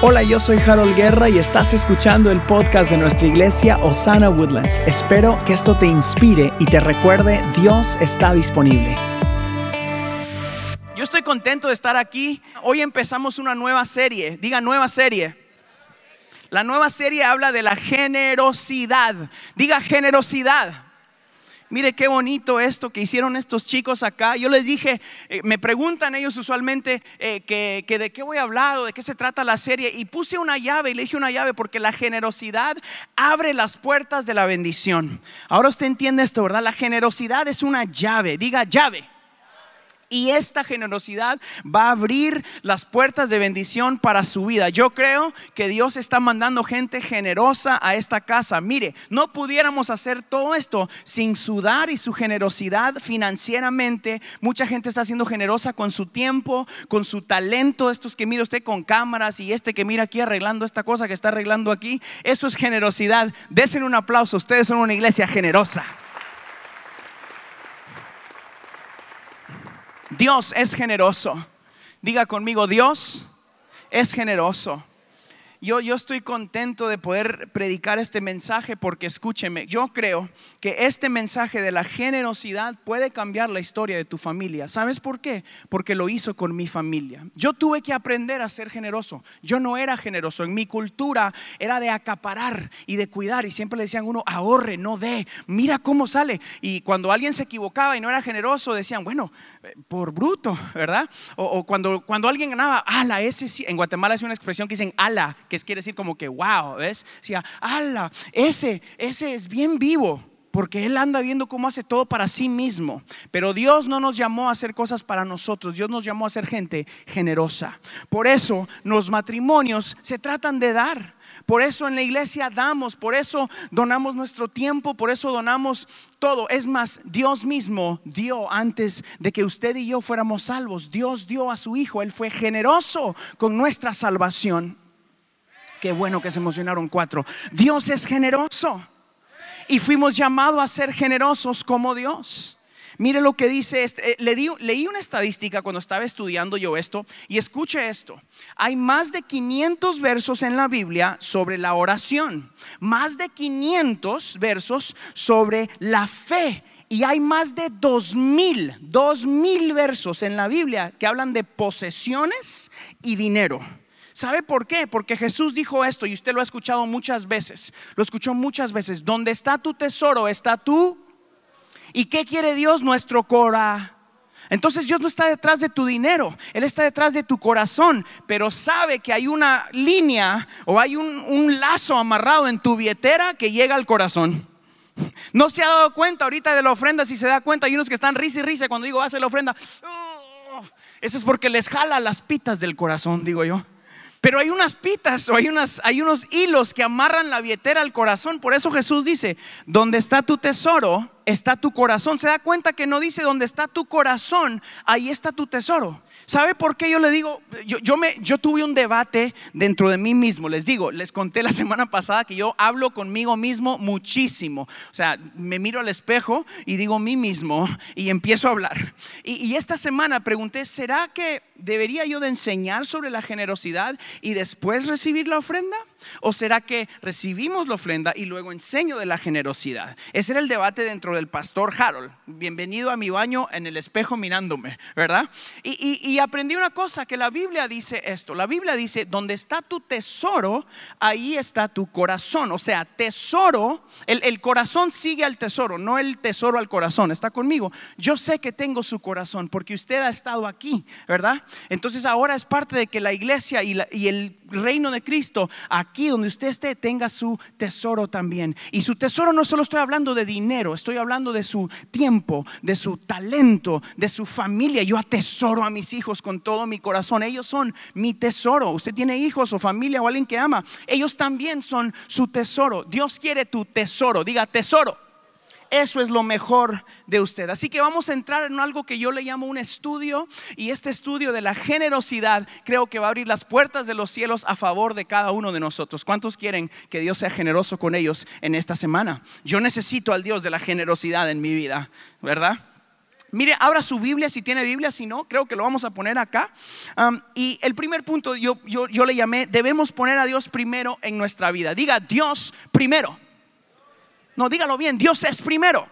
Hola, yo soy Harold Guerra y estás escuchando el podcast de nuestra iglesia Osana Woodlands. Espero que esto te inspire y te recuerde, Dios está disponible. Yo estoy contento de estar aquí. Hoy empezamos una nueva serie. Diga nueva serie. La nueva serie habla de la generosidad. Diga generosidad. Mire qué bonito esto que hicieron estos chicos acá. Yo les dije, eh, me preguntan ellos usualmente eh, que, que, de qué voy a hablar o de qué se trata la serie. Y puse una llave y le dije una llave porque la generosidad abre las puertas de la bendición. Ahora usted entiende esto, ¿verdad? La generosidad es una llave. Diga llave. Y esta generosidad va a abrir las puertas de bendición para su vida. Yo creo que Dios está mandando gente generosa a esta casa. Mire, no pudiéramos hacer todo esto sin sudar y su generosidad financieramente. Mucha gente está siendo generosa con su tiempo, con su talento. Estos que mira usted con cámaras y este que mira aquí arreglando esta cosa que está arreglando aquí. Eso es generosidad. Desen un aplauso. Ustedes son una iglesia generosa. Dios es generoso. Diga conmigo, Dios es generoso. Yo, yo estoy contento de poder predicar este mensaje porque escúcheme, yo creo que este mensaje de la generosidad puede cambiar la historia de tu familia. ¿Sabes por qué? Porque lo hizo con mi familia. Yo tuve que aprender a ser generoso. Yo no era generoso. En mi cultura era de acaparar y de cuidar y siempre le decían uno, ahorre, no dé, mira cómo sale. Y cuando alguien se equivocaba y no era generoso, decían, bueno, eh, por bruto, ¿verdad? O, cuando, cuando alguien ganaba, ala, ese sí, en Guatemala es una expresión que dicen ala, que quiere decir como que wow, ¿ves? Decía, ala, ese, ese es bien vivo. Porque Él anda viendo cómo hace todo para sí mismo. Pero Dios no nos llamó a hacer cosas para nosotros. Dios nos llamó a ser gente generosa. Por eso los matrimonios se tratan de dar. Por eso en la iglesia damos, por eso donamos nuestro tiempo, por eso donamos todo. Es más, Dios mismo dio antes de que usted y yo fuéramos salvos. Dios dio a su Hijo. Él fue generoso con nuestra salvación. Qué bueno que se emocionaron cuatro. Dios es generoso y fuimos llamados a ser generosos como Dios. Mire lo que dice, este, eh, leí una estadística cuando estaba estudiando yo esto y escuche esto. Hay más de 500 versos en la Biblia sobre la oración, más de 500 versos sobre la fe y hay más de 2000, 2000 versos en la Biblia que hablan de posesiones y dinero. ¿Sabe por qué? Porque Jesús dijo esto y usted lo ha escuchado muchas veces. Lo escuchó muchas veces. Donde está tu tesoro, está tú. ¿Y qué quiere Dios? Nuestro cora. Entonces Dios no está detrás de tu dinero, Él está detrás de tu corazón, pero sabe que hay una línea o hay un, lazo amarrado en tu billetera que llega al corazón. No se ha dado cuenta ahorita de la ofrenda, si se da cuenta, hay unos que están risa y risa cuando digo hace la ofrenda. Eso es porque les jala las pitas del corazón, digo yo. Pero hay unas pitas o hay, unas, hay unos hilos que amarran la billetera al corazón. Por eso Jesús dice, donde está tu tesoro, está tu corazón. Se da cuenta que no dice, donde está tu corazón, ahí está tu tesoro. ¿Sabe por qué yo le digo? Yo, yo, me, yo tuve un debate dentro de mí mismo. Les digo, les conté la semana pasada que yo hablo conmigo mismo muchísimo. O sea, me miro al espejo y digo mí mismo y empiezo a hablar. Y, y esta semana pregunté, ¿será que debería yo de enseñar sobre la generosidad y después recibir la ofrenda? ¿O será que recibimos la ofrenda y luego enseño de la generosidad? Ese era el debate dentro del pastor Harold. Bienvenido a mi baño en el espejo mirándome, ¿verdad? Y, aprendí una cosa, que la Biblia dice esto. La Biblia dice, donde está tu tesoro, ahí está tu corazón. O sea, tesoro, el, corazón sigue al tesoro, no el tesoro al corazón. ¿Está conmigo? Yo sé que tengo su corazón porque usted ha estado aquí, ¿verdad? Entonces ahora es parte de que la iglesia y, y el reino de Cristo, aquí donde usted esté, tenga su tesoro también. Y su tesoro no solo estoy hablando de dinero, estoy hablando de su tiempo, de su talento, de su familia. Yo atesoro a mis hijos con todo mi corazón. Ellos son mi tesoro. Usted tiene hijos o familia o alguien que ama. Ellos también son su tesoro. Dios quiere tu tesoro. Diga tesoro. Eso es lo mejor de usted. Así que vamos a entrar en algo que yo le llamo un estudio y este estudio de la generosidad creo que va a abrir las puertas de los cielos a favor de cada uno de nosotros. ¿Cuántos quieren que Dios sea generoso con ellos en esta semana? Yo necesito al Dios de la generosidad en mi vida, ¿verdad? Mire, abra su Biblia si tiene Biblia, si no, creo que lo vamos a poner acá. Y el primer punto yo, yo, yo le llamé, debemos poner a Dios primero en nuestra vida. Diga Dios primero. No, dígalo bien, Dios es primero.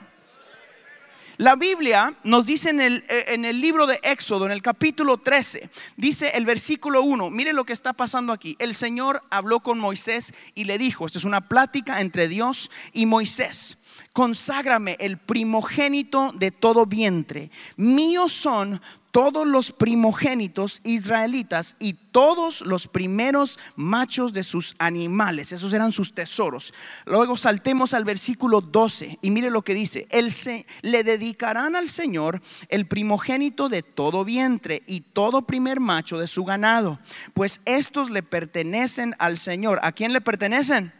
La Biblia nos dice en el, eh, en el, libro de Éxodo, en el capítulo 13, dice el versículo 1, mire lo que está pasando aquí. El Señor habló con Moisés y le dijo, esto es una plática entre Dios y Moisés conságrame el primogénito de todo vientre. Míos son todos los primogénitos israelitas y todos los primeros machos de sus animales. Esos eran sus tesoros. Luego saltemos al versículo 12 y mire lo que dice. Él se, le dedicarán al Señor el primogénito de todo vientre y todo primer macho de su ganado, pues estos le pertenecen al Señor. ¿A quién le pertenecen?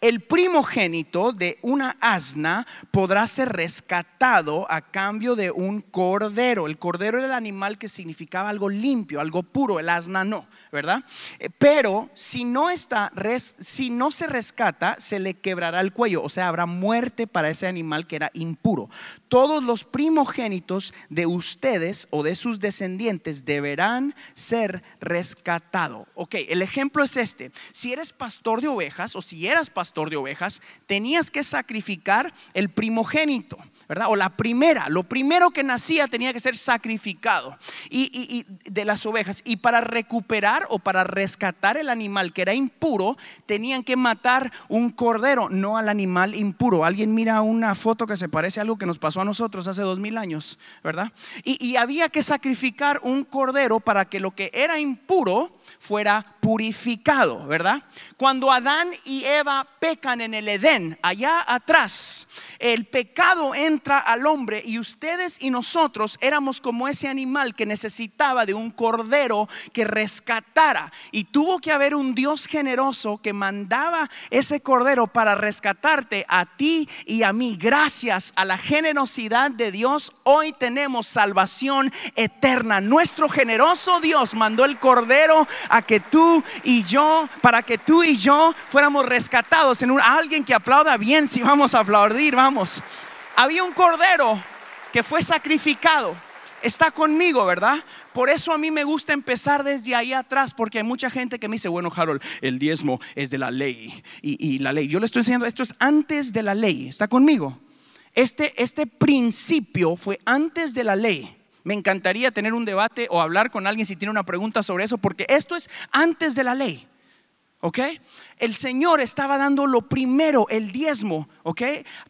El primogénito de una asna podrá ser rescatado a cambio de un cordero. El cordero era el animal que significaba algo limpio, algo puro, el asna no, ¿verdad? Eh, pero si no está si no se rescata, se le quebrará el cuello, o sea, habrá muerte para ese animal que era impuro. Todos los primogénitos de ustedes o de sus descendientes deberán ser rescatados. Ok, el ejemplo es este. Si eres pastor de ovejas o si eras pastor de ovejas, tenías que sacrificar el primogénito. ¿Verdad? O la primera, lo primero que nacía tenía que ser sacrificado y, de las ovejas. Y para recuperar o para rescatar el animal que era impuro, tenían que matar un cordero, no al animal impuro. Alguien mira una foto que se parece a algo que nos pasó a nosotros hace dos mil años, ¿verdad? y había que sacrificar un cordero para que lo que era impuro fuera purificado, ¿verdad? Cuando Adán y Eva pecan en el Edén, allá atrás, el pecado entra al hombre y ustedes y nosotros éramos como ese animal que necesitaba de un cordero que rescatara. Y tuvo que haber un Dios generoso que mandaba ese cordero para rescatarte a ti y a mí. Gracias a la generosidad de Dios, hoy tenemos salvación eterna. Nuestro generoso Dios mandó el cordero a que tú y yo, para que tú y yo fuéramos rescatados en un, alguien que aplauda bien si vamos a aplaudir, vamos. Había un cordero que fue sacrificado. Está conmigo, ¿verdad? Por eso a mí me gusta empezar desde ahí atrás, porque hay mucha gente que me dice, bueno, Harold, el diezmo es de la ley. Y, la ley, yo le estoy enseñando, esto es antes de la ley. ¿Está conmigo? Este, este principio fue antes de la ley. Me encantaría tener un debate o hablar con alguien si tiene una pregunta sobre eso, porque esto es antes de la ley. ¿Ok? El Señor estaba dando lo primero, el diezmo, ¿ok?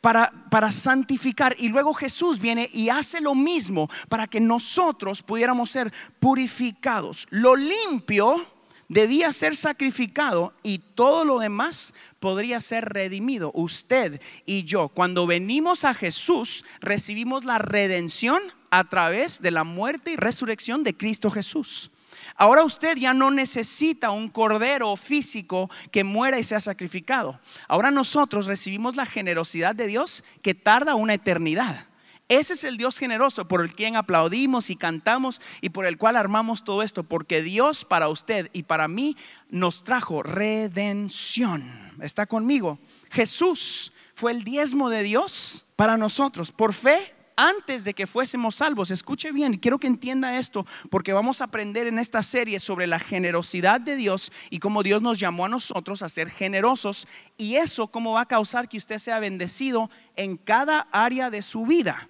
Para, para santificar. Y luego Jesús viene y hace lo mismo para que nosotros pudiéramos ser purificados. Lo limpio debía ser sacrificado y todo lo demás podría ser redimido. Usted y yo, cuando venimos a Jesús, recibimos la redención a través de la muerte y resurrección de Cristo Jesús. Ahora usted ya no necesita un cordero físico que muera y sea sacrificado. Ahora nosotros recibimos la generosidad de Dios que tarda una eternidad. Ese es el Dios generoso por el quien aplaudimos y cantamos y por el cual armamos todo esto, porque Dios para usted y para mí nos trajo redención. ¿Está conmigo? Jesús fue el diezmo de Dios para nosotros. Por fe antes de que fuésemos salvos. Escuche bien, quiero que entienda esto, porque vamos a aprender en esta serie sobre la generosidad de Dios y cómo Dios nos llamó a nosotros a ser generosos y eso cómo va a causar que usted sea bendecido en cada área de su vida.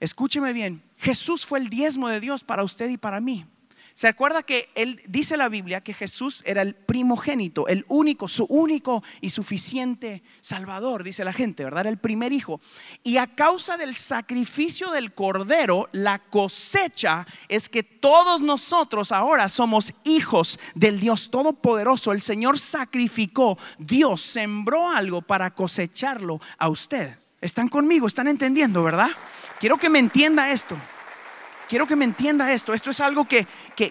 Escúcheme bien, Jesús fue el diezmo de Dios para usted y para mí. ¿Se acuerda que él dice la Biblia que Jesús era el primogénito, el único, su único y suficiente Salvador, dice la gente, ¿verdad? Era el primer hijo. Y a causa del sacrificio del cordero, la cosecha es que todos nosotros ahora somos hijos del Dios Todopoderoso. El Señor sacrificó, Dios sembró algo para cosecharlo a usted. ¿Están conmigo? ¿Están entendiendo, verdad? Quiero que me entienda esto quiero que me entienda esto. Esto es algo que,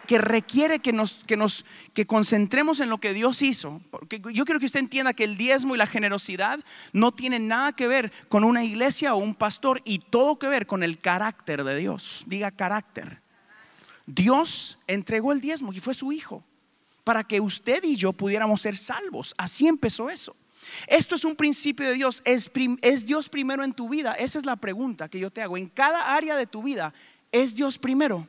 requiere que nos, que nos que concentremos en lo que Dios hizo. Porque yo quiero que usted entienda que el diezmo y la generosidad no tienen nada que ver con una iglesia o un pastor y todo que ver con el carácter de Dios. Diga carácter. Dios entregó el diezmo y fue su hijo para que usted y yo pudiéramos ser salvos. Así empezó eso. Esto es un principio de Dios. ¿Es, ¿Es, Dios primero en tu vida? Esa es la pregunta que yo te hago. En cada área de tu vida, ¿es Dios primero?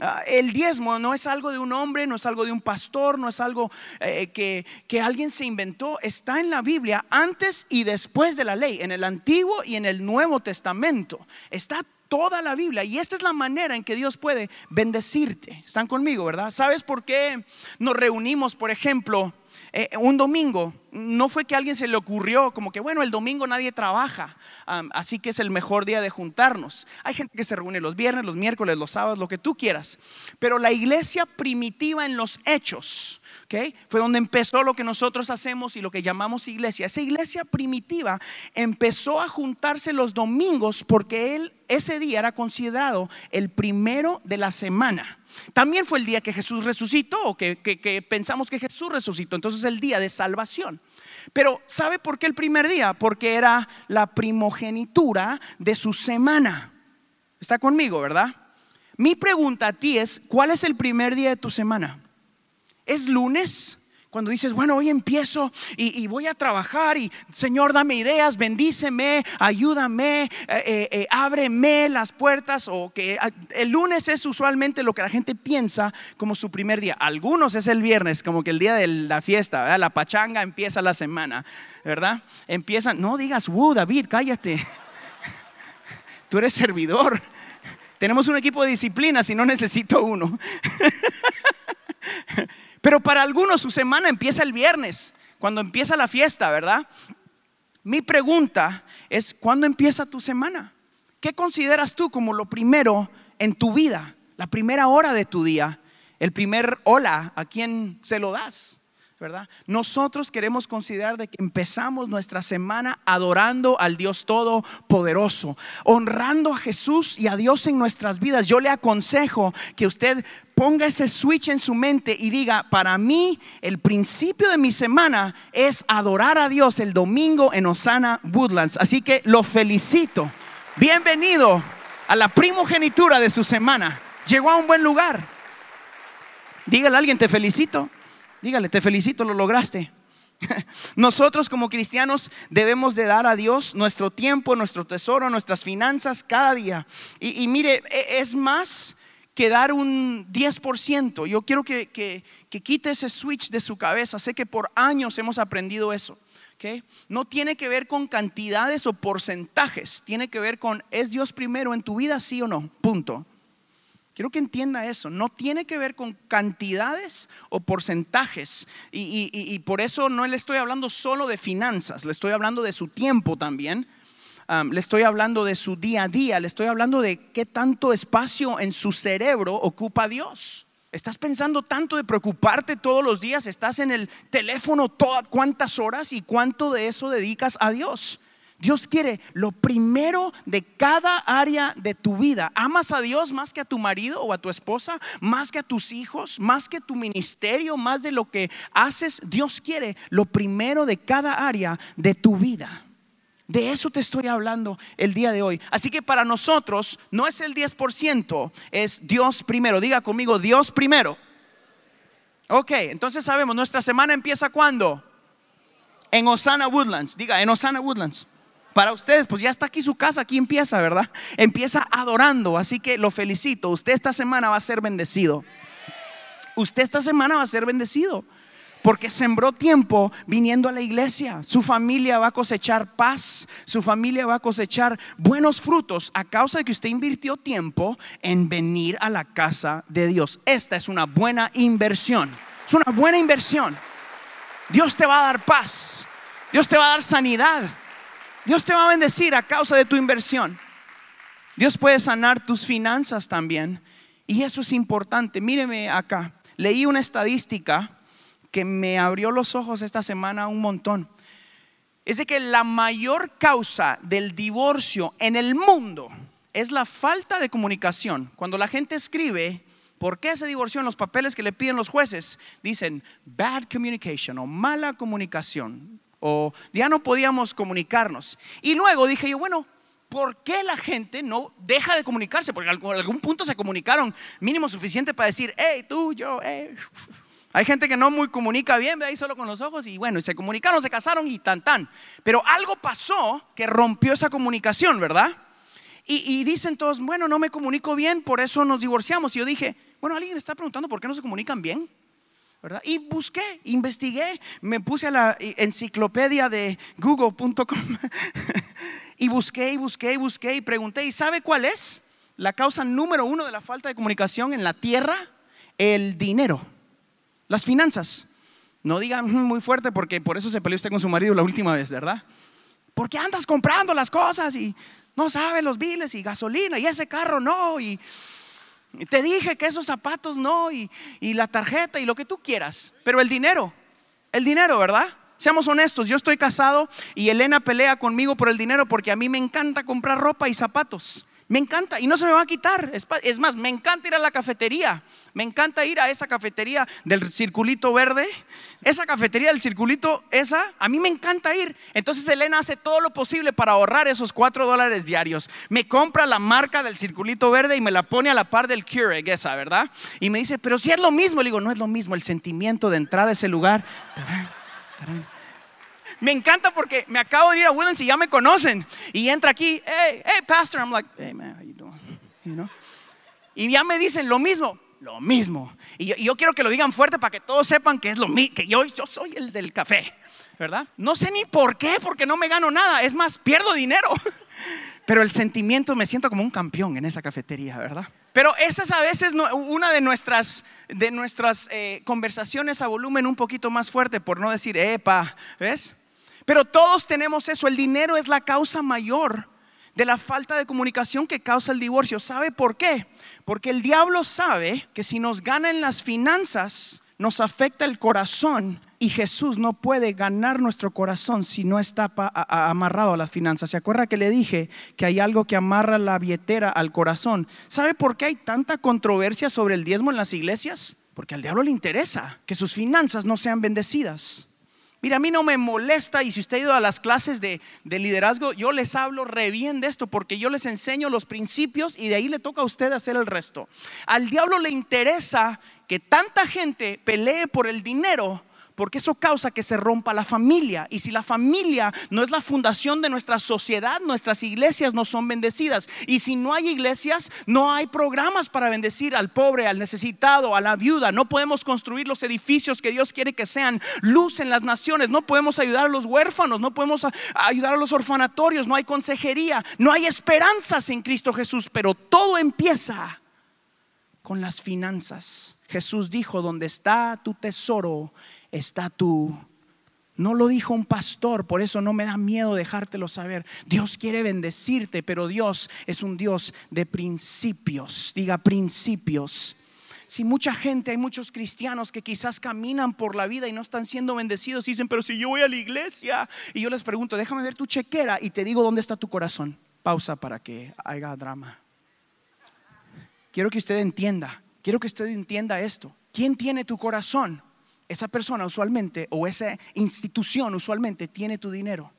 Ah, el diezmo no es algo de un hombre, no es algo de un pastor, no es algo eh, que, que alguien se inventó. Está en la Biblia antes y después de la ley, en el Antiguo y en el Nuevo Testamento. Está toda la Biblia y esta es la manera en que Dios puede bendecirte. Están conmigo, ¿verdad? ¿Sabes por qué nos reunimos, por ejemplo? Eh, un domingo, no fue que a alguien se le ocurrió como que, bueno, el domingo nadie trabaja, así que es el mejor día de juntarnos. Hay gente que se reúne los viernes, los miércoles, los sábados, lo que tú quieras. Pero la iglesia primitiva en los hechos, ¿okay? fue donde empezó lo que nosotros hacemos y lo que llamamos iglesia. Esa iglesia primitiva empezó a juntarse los domingos porque él ese día era considerado el primero de la semana. También fue el día que Jesús resucitó, o que, pensamos que Jesús resucitó. Entonces el día de salvación. Pero ¿sabe por qué el primer día? Porque era la primogenitura de su semana. Está conmigo, ¿verdad? Mi pregunta a ti es, ¿cuál es el primer día de tu semana? ¿Es lunes? Cuando dices, bueno, hoy empiezo y, voy a trabajar y Señor, dame ideas, bendíceme, ayúdame, eh, eh, eh, ábreme las puertas. O que ah, el lunes es usualmente lo que la gente piensa como su primer día. Algunos es el viernes, como que el día de la fiesta, la pachanga empieza la semana, ¿verdad? Empiezan, no digas, uh, David, cállate. Tú eres servidor. Tenemos un equipo de disciplina, si no necesito uno. Pero para algunos su semana empieza el viernes, cuando empieza la fiesta, ¿verdad? Mi pregunta es, ¿cuándo empieza tu semana? ¿Qué consideras tú como lo primero en tu vida? La primera hora de tu día, el primer hola, ¿a quién se lo das? ¿Verdad? Nosotros queremos considerar de que empezamos nuestra semana adorando al Dios Todopoderoso, honrando a Jesús y a Dios en nuestras vidas. Yo le aconsejo que usted ponga ese switch en su mente y diga, para mí el principio de mi semana es adorar a Dios el domingo en Osana Woodlands. Así que lo felicito. Bienvenido a la primogenitura de su semana. Llegó a un buen lugar. Dígale a alguien, te felicito. Dígale, te felicito, lo lograste. Nosotros como cristianos debemos de dar a Dios nuestro tiempo, nuestro tesoro, nuestras finanzas cada día. Y, mire, e, es más que dar un 10%. Yo quiero que, que, quite ese switch de su cabeza. Sé que por años hemos aprendido eso. No tiene que ver con cantidades o porcentajes. Tiene que ver con, ¿es Dios primero en tu vida, sí o no? Punto. Quiero que entienda eso. No tiene que ver con cantidades o porcentajes. Y, por eso no le estoy hablando solo de finanzas, le estoy hablando de su tiempo también. le estoy hablando de su día a día, le estoy hablando de qué tanto espacio en su cerebro ocupa Dios. Estás pensando tanto de preocuparte todos los días, estás en el teléfono todas cuántas horas y cuánto de eso dedicas a Dios. Dios quiere lo primero de cada área de tu vida. ¿Amas a Dios más que a tu marido o a tu esposa? ¿Más que a tus hijos? ¿Más que tu ministerio? ¿Más de lo que haces? Dios quiere lo primero de cada área de tu vida. De eso te estoy hablando el día de hoy. Así que para nosotros no es el 10%, es Dios primero. Diga conmigo, Dios primero. Ok, entonces sabemos, nuestra semana empieza cuando? En Osana Woodlands. Diga, en Osana Woodlands. Para ustedes, pues ya está aquí su casa, aquí empieza, ¿verdad? Empieza adorando, así que lo felicito. Usted esta semana va a ser bendecido. Usted esta semana va a ser bendecido porque sembró tiempo viniendo a la iglesia. Su familia va a cosechar paz, su familia va a cosechar buenos frutos a causa de que usted invirtió tiempo en venir a la casa de Dios. Esta es una buena inversión. Es una buena inversión. Dios te va a dar paz. Dios te va a dar sanidad. Dios te va a bendecir a causa de tu inversión. Dios puede sanar tus finanzas también. Y eso es importante. Míreme acá. Leí una estadística que me abrió los ojos esta semana un montón. Es de que la mayor causa del divorcio en el mundo es la falta de comunicación. Cuando la gente escribe, ¿por qué se divorció en los papeles que le piden los jueces? Dicen bad communication o mala comunicación o ya no podíamos comunicarnos. Y luego dije yo, bueno, ¿por qué la gente no deja de comunicarse? Porque en algún punto se comunicaron mínimo suficiente para decir, hey, tú, yo, hey. Hay gente que no muy comunica bien, ve ahí solo con los ojos y bueno, se comunicaron, se casaron y tan tan. Pero algo pasó que rompió esa comunicación, ¿verdad? Y, dicen todos, bueno, no me comunico bien, por eso nos divorciamos. Y yo dije, bueno, alguien está preguntando por qué no se comunican bien. Y busqué, investigué, me puse a la enciclopedia de google.com y busqué y busqué y busqué y pregunté, ¿y sabe cuál es la causa número uno de la falta de comunicación en la tierra? El dinero. Las finanzas. No digan mm, muy fuerte porque por eso se peleó usted con su marido la última vez, ¿verdad? Porque andas comprando las cosas y no sabes los biles y gasolina y ese carro no y te dije que esos zapatos no y, la tarjeta y lo que tú quieras. Pero el dinero, el dinero, ¿verdad? Seamos honestos, yo estoy casado y Elena pelea conmigo por el dinero porque a mí me encanta comprar ropa y zapatos. Me encanta y no se me va a quitar. Es más, me encanta ir a la cafetería. Me encanta ir a esa cafetería del circulito verde. Esa cafetería del circulito, esa, a mí me encanta ir. Entonces Elena hace todo lo posible para ahorrar esos cuatro dólares diarios. Me compra la marca del circulito verde y me la pone a la par del Keurig, esa, ¿verdad? Y me dice, pero si es lo mismo. Le digo, no es lo mismo. El sentimiento de entrar a ese lugar. Me encanta porque me acabo de ir a Woodlands y ya me conocen. Y entra aquí, hey, hey, pastor. I'm like, hey, man, how you doing? You know? Y ya me dicen lo mismo lo mismo. Y yo, quiero que lo digan fuerte para que todos sepan que es lo mismo, que yo, yo soy el del café, ¿verdad? No sé ni por qué, porque no me gano nada, es más, pierdo dinero. Pero el sentimiento me siento como un campeón en esa cafetería, ¿verdad? Pero esa es a veces una de nuestras, de nuestras eh, conversaciones a volumen un poquito más fuerte, por no decir, epa, ¿ves? Pero todos tenemos eso, el dinero es la causa mayor de la falta de comunicación que causa el divorcio. ¿Sabe por qué? Porque el diablo sabe que si nos gana en las finanzas, nos afecta el corazón y Jesús no puede ganar nuestro corazón si no está amarrado a las finanzas. ¿Se acuerda que le dije que hay algo que amarra la billetera al corazón? ¿Sabe por qué hay tanta controversia sobre el diezmo en las iglesias? Porque al diablo le interesa que sus finanzas no sean bendecidas. Mira, a mí no me molesta y si usted ha ido a las clases de, liderazgo, yo les hablo re bien de esto porque yo les enseño los principios y de ahí le toca a usted hacer el resto. Al diablo le interesa que tanta gente pelee por el dinero porque eso causa que se rompa la familia. Y si la familia no es la fundación de nuestra sociedad, nuestras iglesias no son bendecidas. Y si no hay iglesias, no hay programas para bendecir al pobre, al necesitado, a la viuda. No podemos construir los edificios que Dios quiere que sean luz en las naciones. No podemos ayudar a los huérfanos, no podemos ayudar a los orfanatorios, no hay consejería, no hay esperanzas en Cristo Jesús. Pero todo empieza con las finanzas. Jesús dijo, donde está tu tesoro, está tú. No lo dijo un pastor, por eso no me da miedo dejártelo saber. Dios quiere bendecirte, pero Dios es un Dios de principios. Diga principios. Si mucha gente, hay muchos cristianos que quizás caminan por la vida y no están siendo bendecidos, dicen, pero si yo voy a la iglesia, y yo les pregunto, déjame ver tu chequera y te digo dónde está tu corazón. Pausa para que haya drama. Quiero que usted entienda, quiero que usted entienda esto. ¿Quién tiene tu corazón? Esa persona usualmente o esa institución usualmente tiene tu dinero.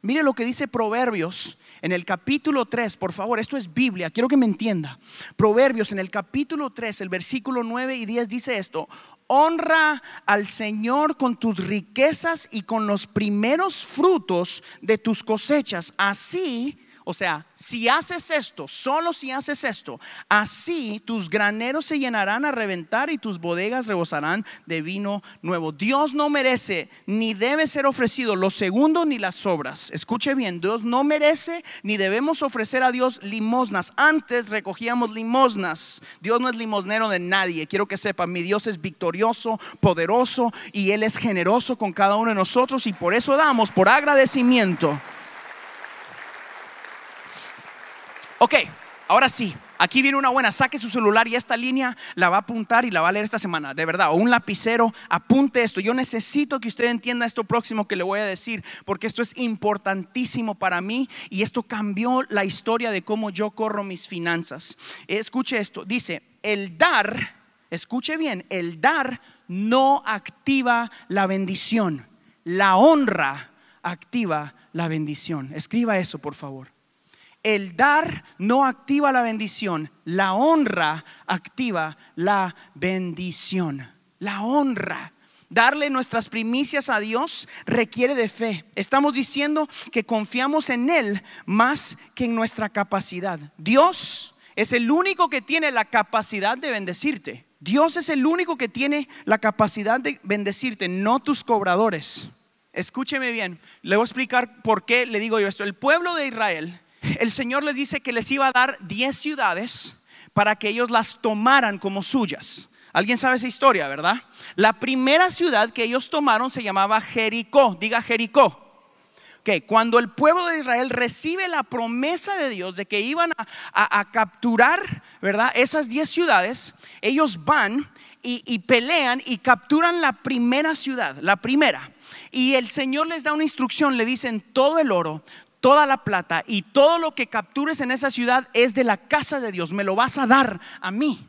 Mire lo que dice Proverbios en el capítulo 3, por favor, esto es Biblia, quiero que me entienda. Proverbios en el capítulo 3, el versículo 9 y 10 dice esto, honra al Señor con tus riquezas y con los primeros frutos de tus cosechas, así o sea, si haces esto, solo si haces esto, así tus graneros se llenarán a reventar y tus bodegas rebosarán de vino nuevo. Dios no merece ni debe ser ofrecido los segundos ni las obras. Escuche bien, Dios no merece ni debemos ofrecer a Dios limosnas. Antes recogíamos limosnas. Dios no es limosnero de nadie. Quiero que sepa, mi Dios es victorioso, poderoso y Él es generoso con cada uno de nosotros y por eso damos, por agradecimiento. Ok, ahora sí, aquí viene una buena. Saque su celular y esta línea la va a apuntar y la va a leer esta semana, de verdad. O un lapicero, apunte esto. Yo necesito que usted entienda esto próximo que le voy a decir, porque esto es importantísimo para mí y esto cambió la historia de cómo yo corro mis finanzas. Escuche esto, dice, el dar, escuche bien, el dar no activa la bendición, la honra activa la bendición. Escriba eso, por favor. El dar no activa la bendición, la honra activa la bendición. La honra. Darle nuestras primicias a Dios requiere de fe. Estamos diciendo que confiamos en Él más que en nuestra capacidad. Dios es el único que tiene la capacidad de bendecirte. Dios es el único que tiene la capacidad de bendecirte, no tus cobradores. Escúcheme bien, le voy a explicar por qué le digo yo esto. El pueblo de Israel, el Señor les dice que les iba a dar 10 ciudades para que ellos las tomaran como suyas. Alguien sabe esa historia, ¿verdad? La primera ciudad que ellos tomaron se llamaba Jericó. Diga Jericó. Que cuando el pueblo de Israel recibe la promesa de Dios de que iban a, capturar, ¿verdad? Esas 10 ciudades, ellos van y pelean y capturan la primera ciudad, la primera. Y el Señor les da una instrucción, le dicen todo el oro, toda la plata y todo lo que captures en esa ciudad es de la casa de Dios, me lo vas a dar a mí.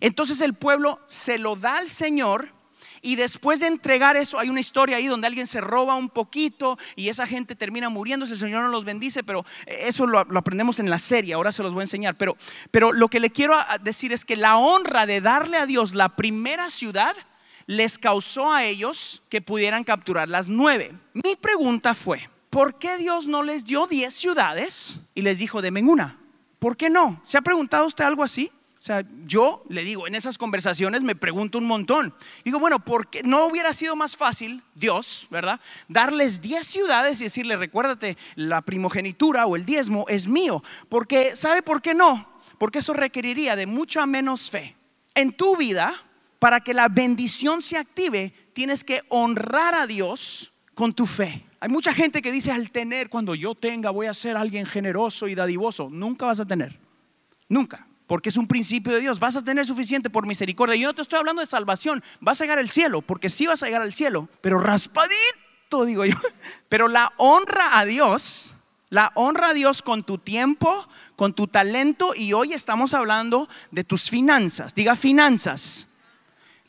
Entonces el pueblo se lo da al Señor y después de entregar eso, hay una historia ahí donde alguien se roba un poquito y esa gente termina muriéndose, el Señor no los bendice, pero eso lo, aprendemos en la serie, ahora se los voy a enseñar. Pero, pero lo que le quiero decir es que la honra de darle a Dios la primera ciudad les causó a ellos que pudieran capturar las nueve. Mi pregunta fue, ¿por qué Dios no les dio diez ciudades y les dijo, denme una? ¿Por qué no? ¿Se ha preguntado usted algo así? O sea, yo le digo, en esas conversaciones me pregunto un montón. Digo, bueno, ¿por qué no hubiera sido más fácil, Dios, ¿verdad? Darles diez ciudades y decirle, recuérdate, la primogenitura o el diezmo es mío. Porque, ¿sabe por qué no? Porque eso requeriría de mucha menos fe. En tu vida, para que la bendición se active, tienes que honrar a Dios con tu fe. Hay mucha gente que dice, al tener, cuando yo tenga, voy a ser alguien generoso y dadivoso. Nunca vas a tener. Nunca. Porque es un principio de Dios. Vas a tener suficiente por misericordia. Yo no te estoy hablando de salvación. Vas a llegar al cielo, porque sí vas a llegar al cielo. Pero raspadito, digo yo. Pero la honra a Dios, la honra a Dios con tu tiempo, con tu talento. Y hoy estamos hablando de tus finanzas. Diga finanzas.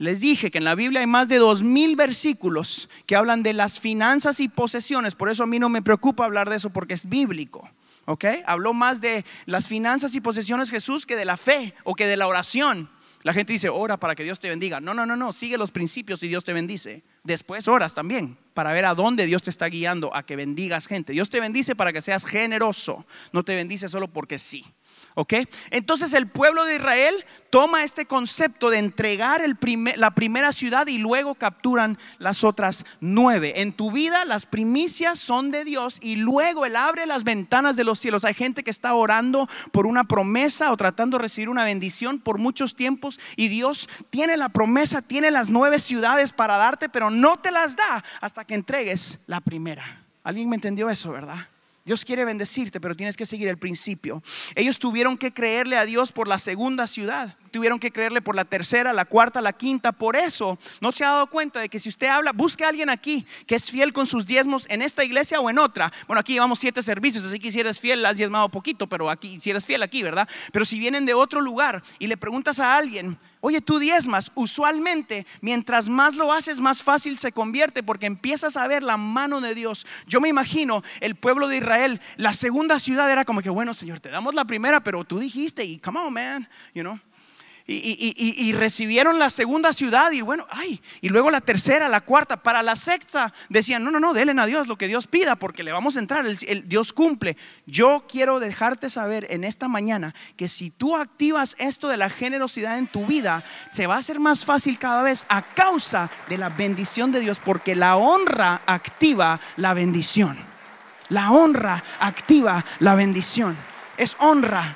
Les dije que en la Biblia hay más de dos mil versículos que hablan de las finanzas y posesiones. Por eso a mí no me preocupa hablar de eso porque es bíblico. ¿Ok? Habló más de las finanzas y posesiones Jesús que de la fe o que de la oración. La gente dice, ora para que Dios te bendiga. No, no, no, no. Sigue los principios y Dios te bendice. Después oras también para ver a dónde Dios te está guiando a que bendigas gente. Dios te bendice para que seas generoso. No te bendice solo porque sí. ¿Ok? Entonces el pueblo de Israel toma este concepto de entregar la primera ciudad y luego capturan las otras nueve. En tu vida las primicias son de Dios y luego Él abre las ventanas de los cielos. Hay gente que está orando por una promesa o tratando de recibir una bendición por muchos tiempos y Dios tiene la promesa, tiene las nueve ciudades para darte, pero no te las da hasta que entregues la primera. ¿Alguien me entendió eso, verdad? Dios quiere bendecirte, pero tienes que seguir el principio. Ellos tuvieron que creerle a Dios por la segunda ciudad. Tuvieron que creerle por la tercera, la cuarta, la quinta. Por eso no se ha dado cuenta de que si usted habla, busque a alguien aquí que es fiel con sus diezmos en esta iglesia o en otra. Bueno, aquí llevamos siete servicios, así que si eres fiel, has diezmado poquito, pero aquí, si eres fiel aquí, ¿verdad? Pero si vienen de otro lugar y le preguntas a alguien, Oye, tú diezmas, usualmente mientras más lo haces, más fácil se convierte porque empiezas a ver la mano de Dios. Yo me imagino el pueblo de Israel, la segunda ciudad era como que, bueno, Señor, te damos la primera, pero tú dijiste, y come on, man, you know y, recibieron la segunda ciudad y bueno, ay, y luego la tercera, la cuarta, para la sexta decían, no, no, no, denle a Dios lo que Dios pida porque le vamos a entrar, el, Dios cumple. Yo quiero dejarte saber en esta mañana que si tú activas esto de la generosidad en tu vida, se va a hacer más fácil cada vez a causa de la bendición de Dios porque la honra activa la bendición. La honra activa la bendición. Es honra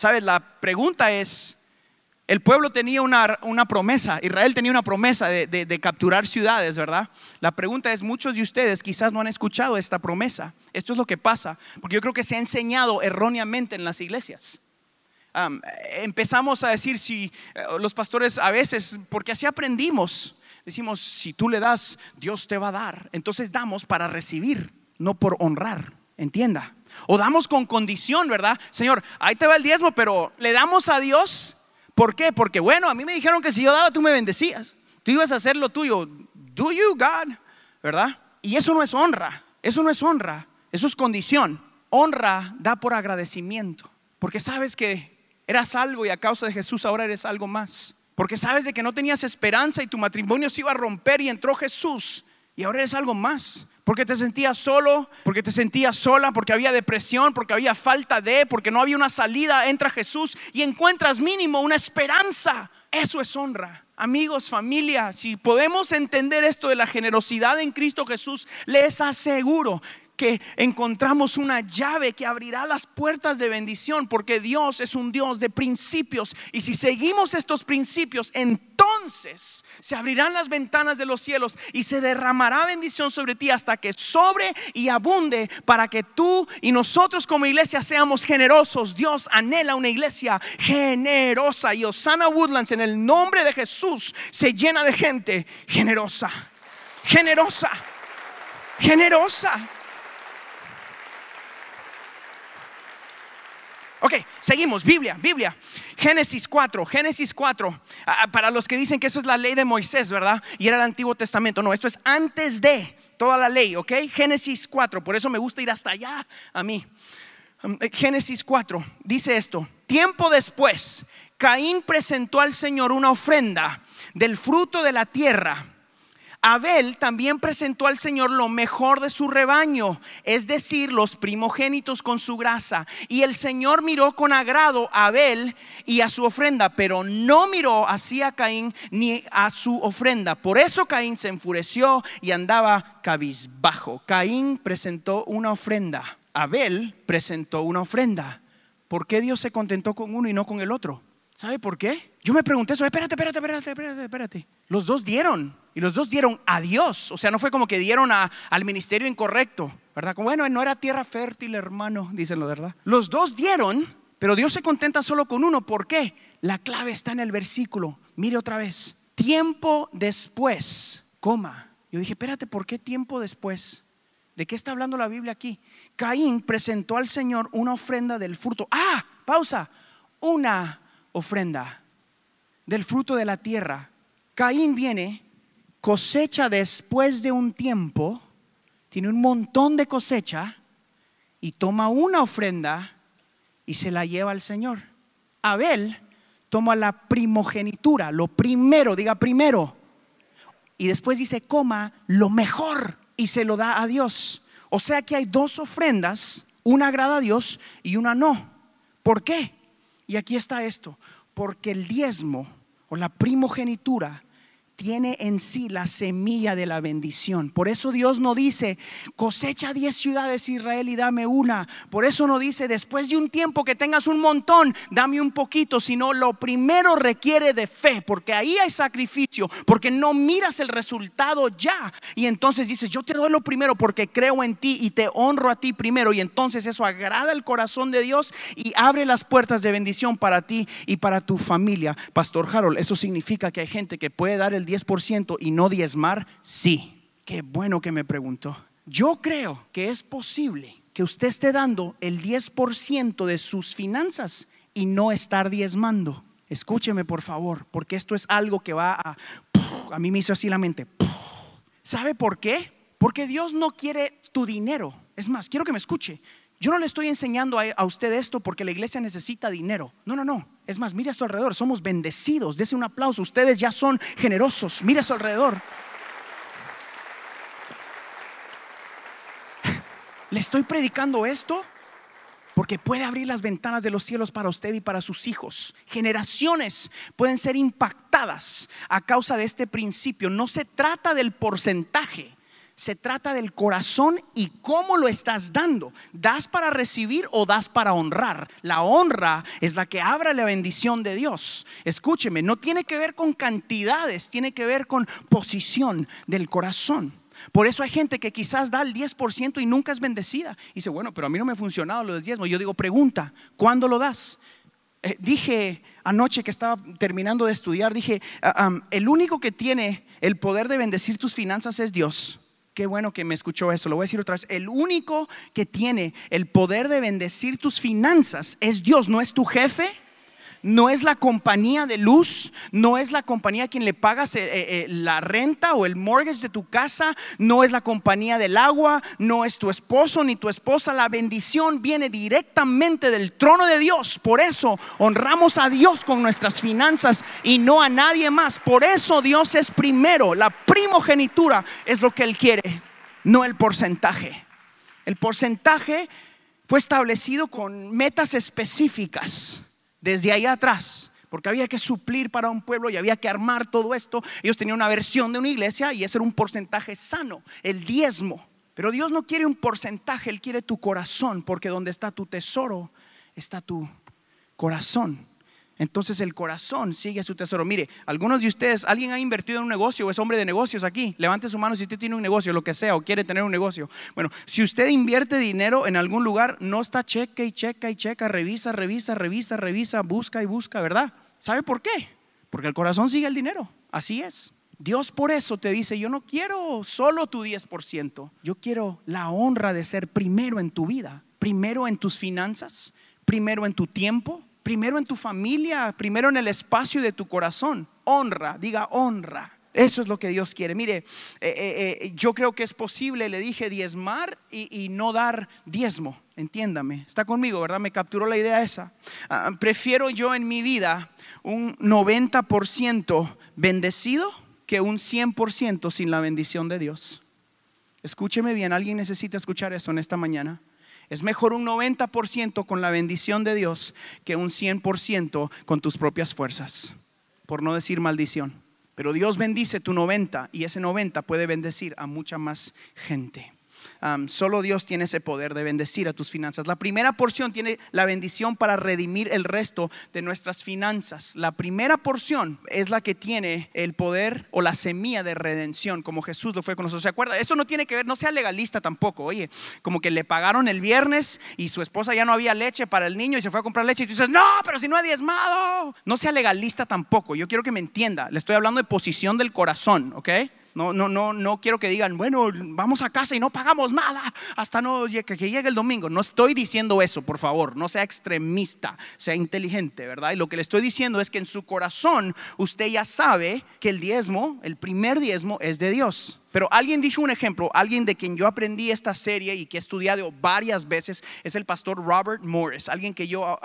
Sabes, la pregunta es, el pueblo tenía una, promesa, Israel tenía una promesa de, capturar ciudades, ¿verdad? La pregunta es, muchos de ustedes quizás no han escuchado esta promesa. Esto es lo que pasa, porque yo creo que se ha enseñado erróneamente en las iglesias. empezamos a decir si eh, los pastores a veces, porque así aprendimos, decimos, si tú le das, Dios te va a dar. Entonces damos para recibir, no por honrar, entienda. O damos con condición, ¿verdad? Señor, ahí te va el diezmo, pero le damos a Dios. ¿Por qué? Porque bueno, a mí me dijeron que si yo daba, tú me bendecías. Tú ibas a hacer lo tuyo. Do you, God? ¿Verdad? Y eso no es honra. Eso no es honra. Eso es condición. Honra da por agradecimiento. Porque sabes que eras algo y a causa de Jesús ahora eres algo más. Porque sabes de que no tenías esperanza y tu matrimonio se iba a romper y entró Jesús y ahora eres algo más. Porque te sentías solo, porque te sentías sola, porque había depresión, porque había falta de, porque no había una salida, entra Jesús y encuentras mínimo una esperanza. Eso es honra. Amigos, familia, si podemos entender esto de la generosidad en Cristo Jesús, les aseguro que encontramos una llave que abrirá las puertas de bendición, porque Dios es un Dios de principios. Y si seguimos estos principios, entonces se abrirán las ventanas de los cielos y se derramará bendición sobre ti hasta que sobre y abunde para que tú y nosotros como iglesia seamos generosos. Dios anhela una iglesia generosa y Osana Woodlands en el nombre de Jesús se llena de gente generosa, generosa, generosa. Ok, seguimos. Biblia, Biblia. Génesis 4, Génesis 4. Ah, ah, para los que dicen que eso es la ley de Moisés, ¿verdad? Y era el Antiguo Testamento. No, esto es antes de toda la ley, ¿ok? Génesis 4. Por eso me gusta ir hasta allá a mí. Um, eh, Génesis 4 dice esto. Tiempo después, Caín presentó al Señor una ofrenda del fruto de la tierra Abel también presentó al Señor lo mejor de su rebaño, es decir, los primogénitos con su grasa. Y el Señor miró con agrado a Abel y a su ofrenda, pero no miró así a Caín ni a su ofrenda. Por eso Caín se enfureció y andaba cabizbajo. Caín presentó una ofrenda. Abel presentó una ofrenda. ¿Por qué Dios se contentó con uno y no con el otro? ¿Sabe por qué? Yo me pregunté eso, espérate, espérate, espérate, espérate, espérate. Los dos dieron. Y los dos dieron a Dios. O sea, no fue como que dieron al ministerio incorrecto, ¿verdad? Bueno, no era tierra fértil, hermano, dicen ¿verdad? Los dos dieron, pero Dios se contenta solo con uno. ¿Por qué? La clave está en el versículo. Mire otra vez. Tiempo después, coma. Yo dije, espérate, ¿por qué tiempo después? ¿De qué está hablando la Biblia aquí? Caín presentó al Señor una ofrenda del fruto. Ah, pausa. Una ofrenda del fruto de la tierra. Caín viene cosecha después de un tiempo, tiene un montón de cosecha y toma una ofrenda y se la lleva al Señor. Abel toma la primogenitura, lo primero, diga primero, y después dice, coma lo mejor y se lo da a Dios. O sea que hay dos ofrendas, una agrada a Dios y una no. ¿Por qué? Y aquí está esto, porque el diezmo o la primogenitura tiene en sí la semilla de la bendición. Por eso Dios no dice, cosecha diez ciudades Israel y dame una. Por eso no dice, después de un tiempo que tengas un montón, dame un poquito, sino lo primero requiere de fe, porque ahí hay sacrificio, porque no miras el resultado ya. Y entonces dices, yo te doy lo primero porque creo en ti y te honro a ti primero. Y entonces eso agrada el corazón de Dios y abre las puertas de bendición para ti y para tu familia. Pastor Harold, eso significa que hay gente que puede dar el 10% y no diezmar? Sí. Qué bueno que me preguntó. Yo creo que es posible que usted esté dando el 10% de sus finanzas y no estar diezmando. Escúcheme por favor, porque esto es algo que va a... A mí me hizo así la mente. ¿Sabe por qué? Porque Dios no quiere tu dinero. Es más, quiero que me escuche. Yo no le estoy enseñando a, usted esto porque la iglesia necesita dinero. No, no, no. Es más, mire a su alrededor. Somos bendecidos. Dese un aplauso. Ustedes ya son generosos. Mire a su alrededor. Le estoy predicando esto porque puede abrir las ventanas de los cielos para usted y para sus hijos. Generaciones pueden ser impactadas a causa de este principio. No se trata del porcentaje se trata del corazón y cómo lo estás dando. ¿Das para recibir o das para honrar? La honra es la que abre la bendición de Dios. Escúcheme, no tiene que ver con cantidades, tiene que ver con posición del corazón. Por eso hay gente que quizás da el 10% y nunca es bendecida. Y dice, bueno, pero a mí no me ha funcionado lo del diezmo. Yo digo, pregunta, ¿cuándo lo das? Eh, dije anoche que estaba terminando de estudiar, dije, ah, el único que tiene el poder de bendecir tus finanzas es Dios. Qué bueno que me escuchó eso. Lo voy a decir otra vez. El único que tiene el poder de bendecir tus finanzas es Dios, no es tu jefe, no es la compañía de luz, no es la compañía quien le pagas eh, eh, eh, la renta o el mortgage de tu casa, no es la compañía del agua, no es tu esposo ni tu esposa. La bendición viene directamente del trono de Dios. Por eso honramos a Dios con nuestras finanzas y no a nadie más. Por eso Dios es primero. La primogenitura es lo que Él quiere, no el porcentaje. El porcentaje fue establecido con metas específicas desde ahí atrás, porque había que suplir para un pueblo y había que armar todo esto. Ellos tenían una versión de una iglesia y ese era un porcentaje sano, el diezmo. Pero Dios no quiere un porcentaje, Él quiere tu corazón, porque donde está tu tesoro está tu corazón entonces el corazón sigue su tesoro. Mire, algunos de ustedes, ¿alguien ha invertido en un negocio o es hombre de negocios aquí? Levante su mano si usted tiene un negocio, lo que sea, o quiere tener un negocio. Bueno, si usted invierte dinero en algún lugar, no está cheque y checa y checa, revisa, revisa, revisa, revisa, busca y busca, ¿verdad? ¿Sabe por qué? Porque el corazón sigue el dinero. Así es. Dios por eso te dice, yo no quiero solo tu 10%, yo quiero la honra de ser primero en tu vida, primero en tus finanzas, primero en tu tiempo, primero en tu familia, primero en el espacio de tu corazón. Honra, diga honra. Eso es lo que Dios quiere. Mire, eh, eh, eh, yo creo que es posible, le dije, diezmar y, no dar diezmo. Entiéndame, está conmigo, ¿verdad? Me capturó la idea esa. Ah, prefiero yo en mi vida un 90% bendecido que un 100% sin la bendición de Dios. Escúcheme bien, alguien necesita escuchar eso en esta mañana. Es mejor un 90% con la bendición de Dios que un 100% con tus propias fuerzas, por no decir maldición. Pero Dios bendice tu 90 y ese 90 puede bendecir a mucha más gente solo Dios tiene ese poder de bendecir a tus finanzas. La primera porción tiene la bendición para redimir el resto de nuestras finanzas. La primera porción es la que tiene el poder o la semilla de redención, como Jesús lo fue con nosotros. ¿Se acuerda? Eso no tiene que ver, no sea legalista tampoco. Oye, como que le pagaron el viernes y su esposa ya no había leche para el niño y se fue a comprar leche y tú dices, no, pero si no ha diezmado. No sea legalista tampoco. Yo quiero que me entienda. Le estoy hablando de posición del corazón, ¿ok? No, no, no, no quiero que digan, bueno, vamos a casa y no pagamos nada hasta no, que llegue el domingo. No estoy diciendo eso, por favor. No sea extremista, sea inteligente, ¿verdad? Y lo que le estoy diciendo es que en su corazón usted ya sabe que el diezmo, el primer diezmo es de Dios. Pero alguien dijo un ejemplo, alguien de quien yo aprendí esta serie y que he estudiado varias veces es el pastor Robert Morris, alguien que yo,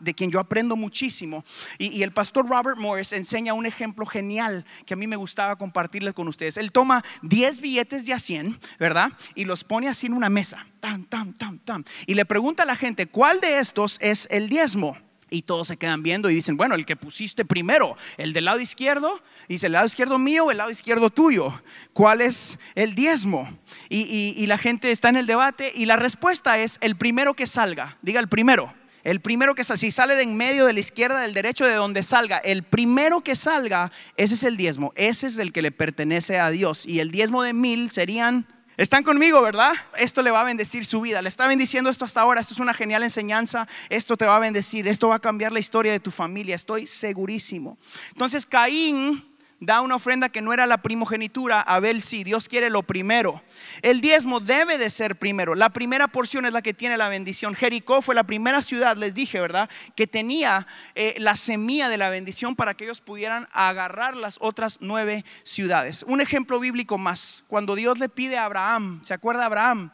de quien yo aprendo muchísimo. Y, el pastor Robert Morris enseña un ejemplo genial que a mí me gustaba compartirle con ustedes. Él toma 10 billetes de a 100, ¿verdad? Y los pone así en una mesa, tam, tam, tam, tam. Y le pregunta a la gente, ¿cuál de estos es el diezmo? Y todos se quedan viendo y dicen, bueno, el que pusiste primero, el del lado izquierdo, dice, el lado izquierdo mío el lado izquierdo tuyo. ¿Cuál es el diezmo? Y, la gente está en el debate y la respuesta es el primero que salga. Diga el primero. El primero que salga, si sale de en medio, de la izquierda, del derecho, de donde salga, el primero que salga, ese es el diezmo. Ese es el que le pertenece a Dios. Y el diezmo de mil serían están conmigo, ¿verdad? Esto le va a bendecir su vida. Le está bendiciendo esto hasta ahora. Esto es una genial enseñanza. Esto te va a bendecir. Esto va a cambiar la historia de tu familia. Estoy segurísimo. Entonces Caín da una ofrenda que no era la primogenitura, Abel sí, Dios quiere lo primero. El diezmo debe de ser primero. La primera porción es la que tiene la bendición. Jericó fue la primera ciudad, les dije, ¿verdad? Que tenía eh, la semilla de la bendición para que ellos pudieran agarrar las otras nueve ciudades. Un ejemplo bíblico más, cuando Dios le pide a Abraham, ¿se acuerda Abraham?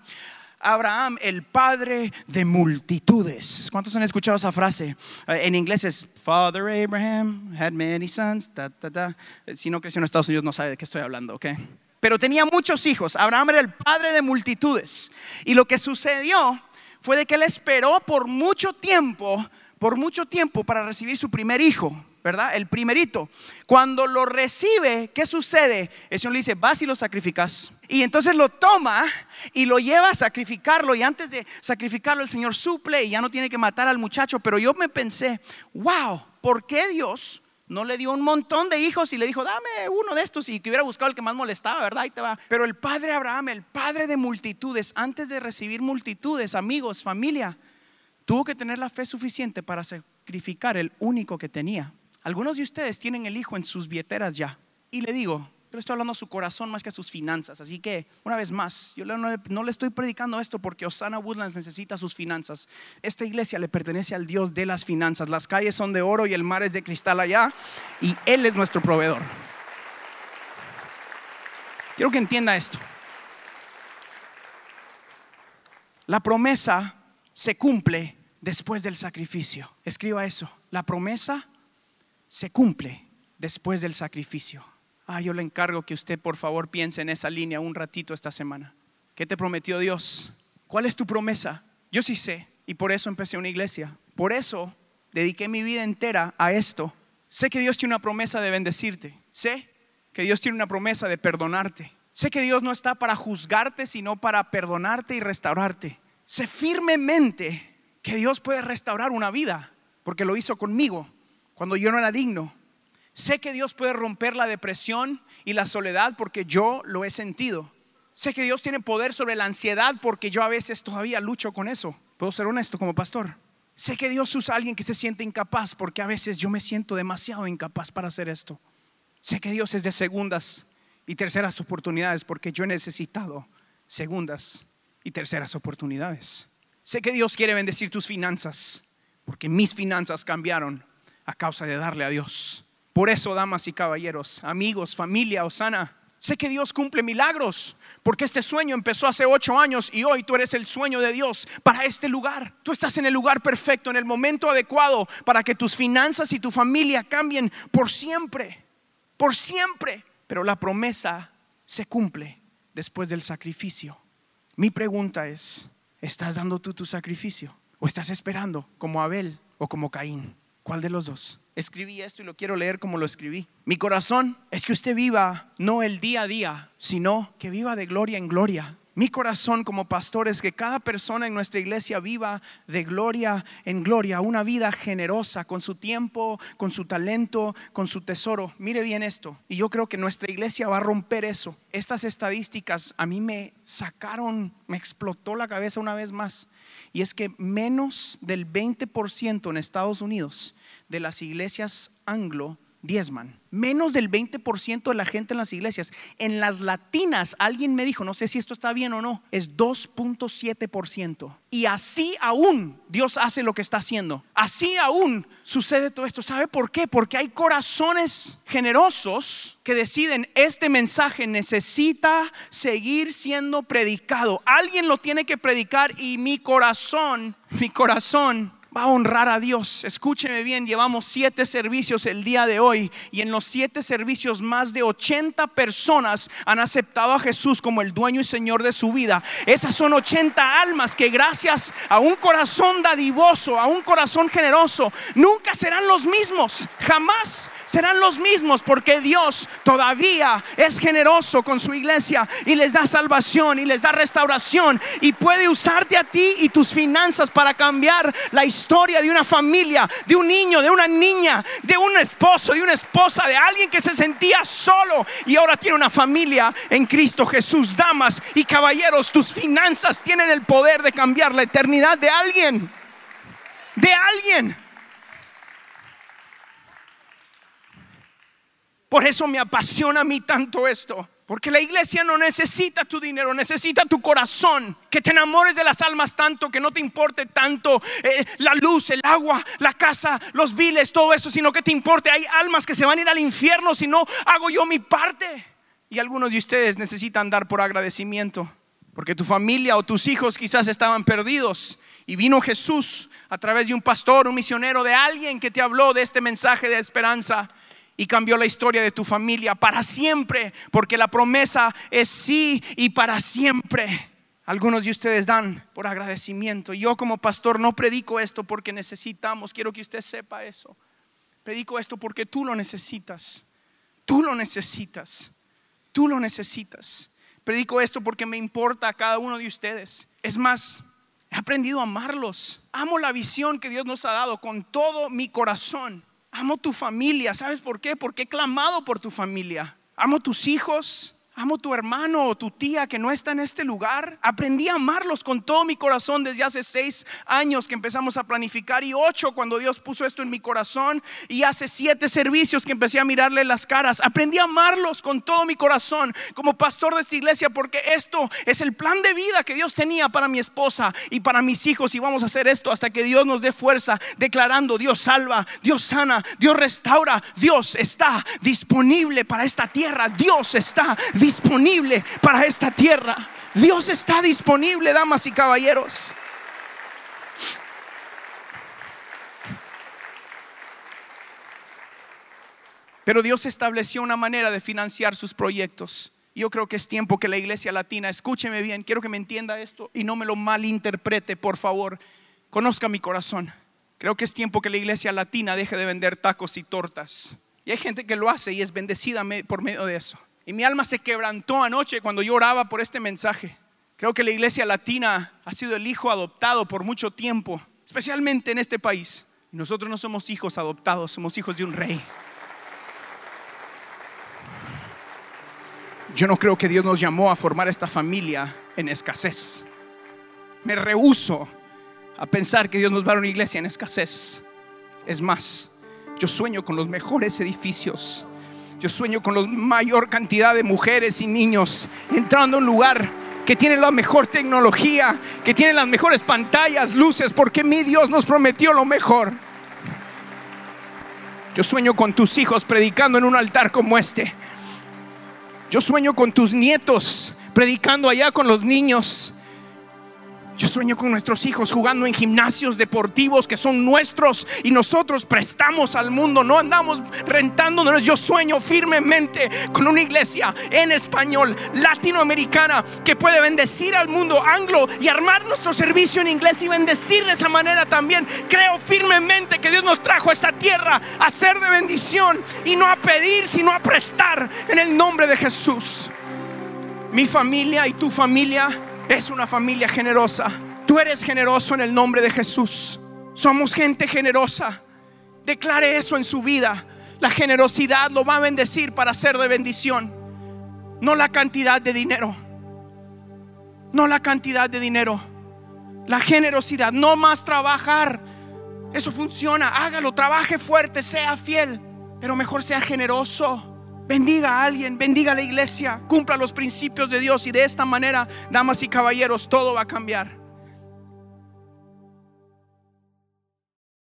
Abraham, el padre de multitudes. ¿Cuántos han escuchado esa frase? Eh, en inglés es Father Abraham had many sons. Si no creció en Estados Unidos no sabe de qué estoy hablando, ¿ok? Pero tenía muchos hijos. Abraham era el padre de multitudes. Y lo que sucedió fue de que él esperó por mucho tiempo, por mucho tiempo para recibir su primer hijo. ¿Verdad? El primerito. Cuando lo recibe, ¿qué sucede? El Señor le dice, vas y lo sacrificas. Y entonces lo toma y lo lleva a sacrificarlo. Y antes de sacrificarlo, el Señor suple y ya no tiene que matar al muchacho. Pero yo me pensé, wow, ¿por qué Dios no le dio un montón de hijos y le dijo, dame uno de estos y que hubiera buscado el que más molestaba, ¿verdad? Ahí te va. Pero el padre Abraham, el padre de multitudes, antes de recibir multitudes, amigos, familia, tuvo que tener la fe suficiente para sacrificar el único que tenía. Algunos de ustedes tienen el hijo en sus billeteras ya. Y le digo, Yo le estoy hablando a su corazón más que a sus finanzas. Así que, una vez más, yo no, le estoy predicando esto porque Osana Woodlands necesita sus finanzas. Esta iglesia le pertenece al Dios de las finanzas. Las calles son de oro y el mar es de cristal allá. Y Él es nuestro proveedor. Quiero que entienda esto. La promesa se cumple después del sacrificio. Escriba eso. La promesa se cumple después del sacrificio. Ah, yo le encargo que usted por favor piense en esa línea un ratito esta semana. ¿Qué te prometió Dios? ¿Cuál es tu promesa? Yo sí sé y por eso empecé una iglesia. Por eso dediqué mi vida entera a esto. Sé que Dios tiene una promesa de bendecirte. Sé que Dios tiene una promesa de perdonarte. Sé que Dios no está para juzgarte, sino para perdonarte y restaurarte. Sé firmemente que Dios puede restaurar una vida, porque lo hizo conmigo cuando yo no era digno. Sé que Dios puede romper la depresión y la soledad porque yo lo he sentido. Sé que Dios tiene poder sobre la ansiedad porque yo a veces todavía lucho con eso. Puedo ser honesto como pastor. Sé que Dios usa a alguien que se siente incapaz porque a veces yo me siento demasiado incapaz para hacer esto. Sé que Dios es de segundas y terceras oportunidades porque yo he necesitado segundas y terceras oportunidades. Sé que Dios quiere bendecir tus finanzas porque mis finanzas cambiaron a causa de darle a Dios. Por eso, damas y caballeros, amigos, familia, Osana, sé que Dios cumple milagros, porque este sueño empezó hace ocho años y hoy tú eres el sueño de Dios para este lugar. Tú estás en el lugar perfecto, en el momento adecuado para que tus finanzas y tu familia cambien por siempre, por siempre. Pero la promesa se cumple después del sacrificio. Mi pregunta es, ¿estás dando tú tu sacrificio? ¿O estás esperando como Abel o como Caín? ¿Cuál de los dos? Escribí esto y lo quiero leer como lo escribí. Mi corazón es que usted viva no el día a día, sino que viva de gloria en gloria. Mi corazón como pastor es que cada persona en nuestra iglesia viva de gloria en gloria, una vida generosa con su tiempo, con su talento, con su tesoro. Mire bien esto, y yo creo que nuestra iglesia va a romper eso. Estas estadísticas a mí me sacaron, me explotó la cabeza una vez más. Y es que menos del 20% en Estados Unidos de las iglesias anglo diezman. Menos del 20% de la gente en las iglesias. En las latinas, alguien me dijo, no sé si esto está bien o no, es 2.7%. Y así aún Dios hace lo que está haciendo. Así aún sucede todo esto. ¿Sabe por qué? Porque hay corazones generosos que deciden, este mensaje necesita seguir siendo predicado. Alguien lo tiene que predicar y mi corazón, mi corazón va a honrar a Dios. Escúcheme bien, llevamos siete servicios el día de hoy y en los siete servicios más de 80 personas han aceptado a Jesús como el dueño y señor de su vida. Esas son 80 almas que gracias a un corazón dadivoso, a un corazón generoso, nunca serán los mismos, jamás serán los mismos porque Dios todavía es generoso con su iglesia y les da salvación y les da restauración y puede usarte a ti y tus finanzas para cambiar la historia historia de una familia, de un niño, de una niña, de un esposo, de una esposa, de alguien que se sentía solo y ahora tiene una familia en Cristo Jesús. Damas y caballeros, tus finanzas tienen el poder de cambiar la eternidad de alguien. De alguien. Por eso me apasiona a mí tanto esto. Porque la iglesia no necesita tu dinero, necesita tu corazón. Que te enamores de las almas tanto, que no te importe tanto eh, la luz, el agua, la casa, los viles, todo eso, sino que te importe. Hay almas que se van a ir al infierno si no hago yo mi parte. Y algunos de ustedes necesitan dar por agradecimiento. Porque tu familia o tus hijos quizás estaban perdidos. Y vino Jesús a través de un pastor, un misionero, de alguien que te habló de este mensaje de esperanza y cambió la historia de tu familia para siempre, porque la promesa es sí y para siempre. Algunos de ustedes dan por agradecimiento. Yo como pastor no predico esto porque necesitamos, quiero que usted sepa eso. Predico esto porque tú lo necesitas. Tú lo necesitas. Tú lo necesitas. Predico esto porque me importa a cada uno de ustedes. Es más, he aprendido a amarlos. Amo la visión que Dios nos ha dado con todo mi corazón. Amo tu familia. ¿Sabes por qué? Porque he clamado por tu familia. Amo tus hijos. Amo tu hermano o tu tía que no está en este lugar. Aprendí a amarlos con todo mi corazón desde hace seis años que empezamos a planificar y ocho cuando Dios puso esto en mi corazón y hace siete servicios que empecé a mirarle las caras. Aprendí a amarlos con todo mi corazón como pastor de esta iglesia porque esto es el plan de vida que Dios tenía para mi esposa y para mis hijos y vamos a hacer esto hasta que Dios nos dé fuerza declarando Dios salva, Dios sana, Dios restaura, Dios está disponible para esta tierra, Dios está disponible disponible para esta tierra. Dios está disponible, damas y caballeros. Pero Dios estableció una manera de financiar sus proyectos. Yo creo que es tiempo que la iglesia latina, escúcheme bien, quiero que me entienda esto y no me lo malinterprete, por favor. Conozca mi corazón. Creo que es tiempo que la iglesia latina deje de vender tacos y tortas. Y hay gente que lo hace y es bendecida por medio de eso. Y mi alma se quebrantó anoche cuando yo oraba por este mensaje. Creo que la iglesia latina ha sido el hijo adoptado por mucho tiempo, especialmente en este país. Y nosotros no somos hijos adoptados, somos hijos de un rey. Yo no creo que Dios nos llamó a formar esta familia en escasez. Me rehuso a pensar que Dios nos va a dar una iglesia en escasez. Es más, yo sueño con los mejores edificios yo sueño con la mayor cantidad de mujeres y niños entrando a un lugar que tiene la mejor tecnología, que tiene las mejores pantallas, luces, porque mi Dios nos prometió lo mejor. Yo sueño con tus hijos predicando en un altar como este. Yo sueño con tus nietos predicando allá con los niños. Yo sueño con nuestros hijos jugando en gimnasios deportivos que son nuestros y nosotros prestamos al mundo, no andamos rentándonos. Yo sueño firmemente con una iglesia en español, latinoamericana, que puede bendecir al mundo anglo y armar nuestro servicio en inglés y bendecir de esa manera también. Creo firmemente que Dios nos trajo a esta tierra a ser de bendición y no a pedir, sino a prestar en el nombre de Jesús. Mi familia y tu familia es una familia generosa. Tú eres generoso en el nombre de Jesús. Somos gente generosa. Declare eso en su vida. La generosidad lo va a bendecir para ser de bendición. No la cantidad de dinero. No la cantidad de dinero. La generosidad. No más trabajar. Eso funciona. Hágalo. Trabaje fuerte. Sea fiel. Pero mejor sea generoso. Bendiga a alguien, bendiga a la iglesia, cumpla los principios de Dios y de esta manera, damas y caballeros, todo va a cambiar.